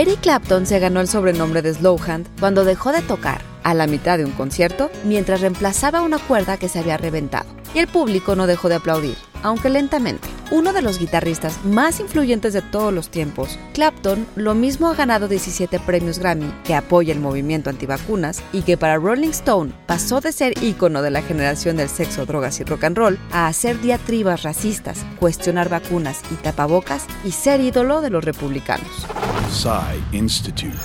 Eric Clapton se ganó el sobrenombre de Slowhand cuando dejó de tocar a la mitad de un concierto mientras reemplazaba una cuerda que se había reventado. Y el público no dejó de aplaudir, aunque lentamente. Uno de los guitarristas más influyentes de todos los tiempos, Clapton lo mismo ha ganado 17 premios Grammy, que apoya el movimiento antivacunas y que para Rolling Stone pasó de ser ícono de la generación del sexo, drogas y rock and roll a hacer diatribas racistas, cuestionar vacunas y tapabocas y ser ídolo de los republicanos. Institute.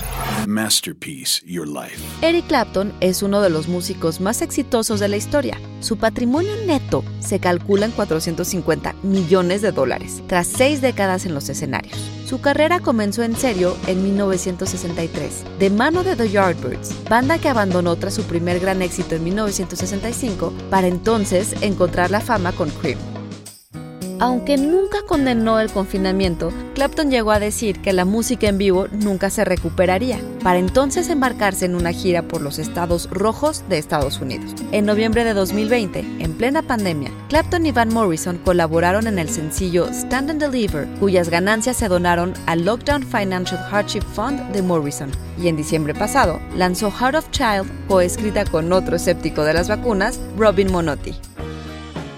Masterpiece Your Life. Eric Clapton es uno de los músicos más exitosos de la historia. Su patrimonio neto se calcula en 450 millones de dólares, tras seis décadas en los escenarios. Su carrera comenzó en serio en 1963, de mano de The Yardbirds, banda que abandonó tras su primer gran éxito en 1965 para entonces encontrar la fama con Cream. Aunque nunca condenó el confinamiento, Clapton llegó a decir que la música en vivo nunca se recuperaría, para entonces embarcarse en una gira por los estados rojos de Estados Unidos. En noviembre de 2020, en plena pandemia, Clapton y Van Morrison colaboraron en el sencillo Stand and Deliver, cuyas ganancias se donaron al Lockdown Financial Hardship Fund de Morrison. Y en diciembre pasado, lanzó Heart of Child, coescrita con otro escéptico de las vacunas, Robin Monotti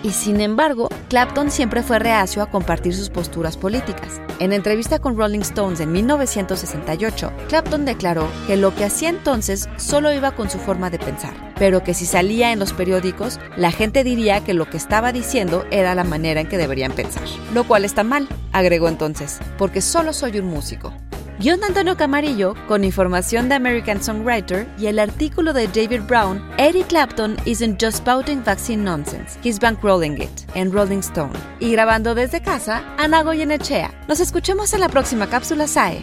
y sin embargo, Clapton siempre fue reacio a compartir sus posturas políticas. En entrevista con Rolling Stones en 1968, Clapton declaró que lo que hacía entonces solo iba con su forma de pensar, pero que si salía en los periódicos, la gente diría que lo que estaba diciendo era la manera en que deberían pensar. Lo cual está mal, agregó entonces, porque solo soy un músico. Guión de Antonio Camarillo, con información de American Songwriter y el artículo de David Brown, Eric Clapton isn't just spouting vaccine nonsense, he's bankrolling it, en Rolling Stone. Y grabando desde casa, Ana Goyenechea. Nos escuchamos en la próxima cápsula SAE.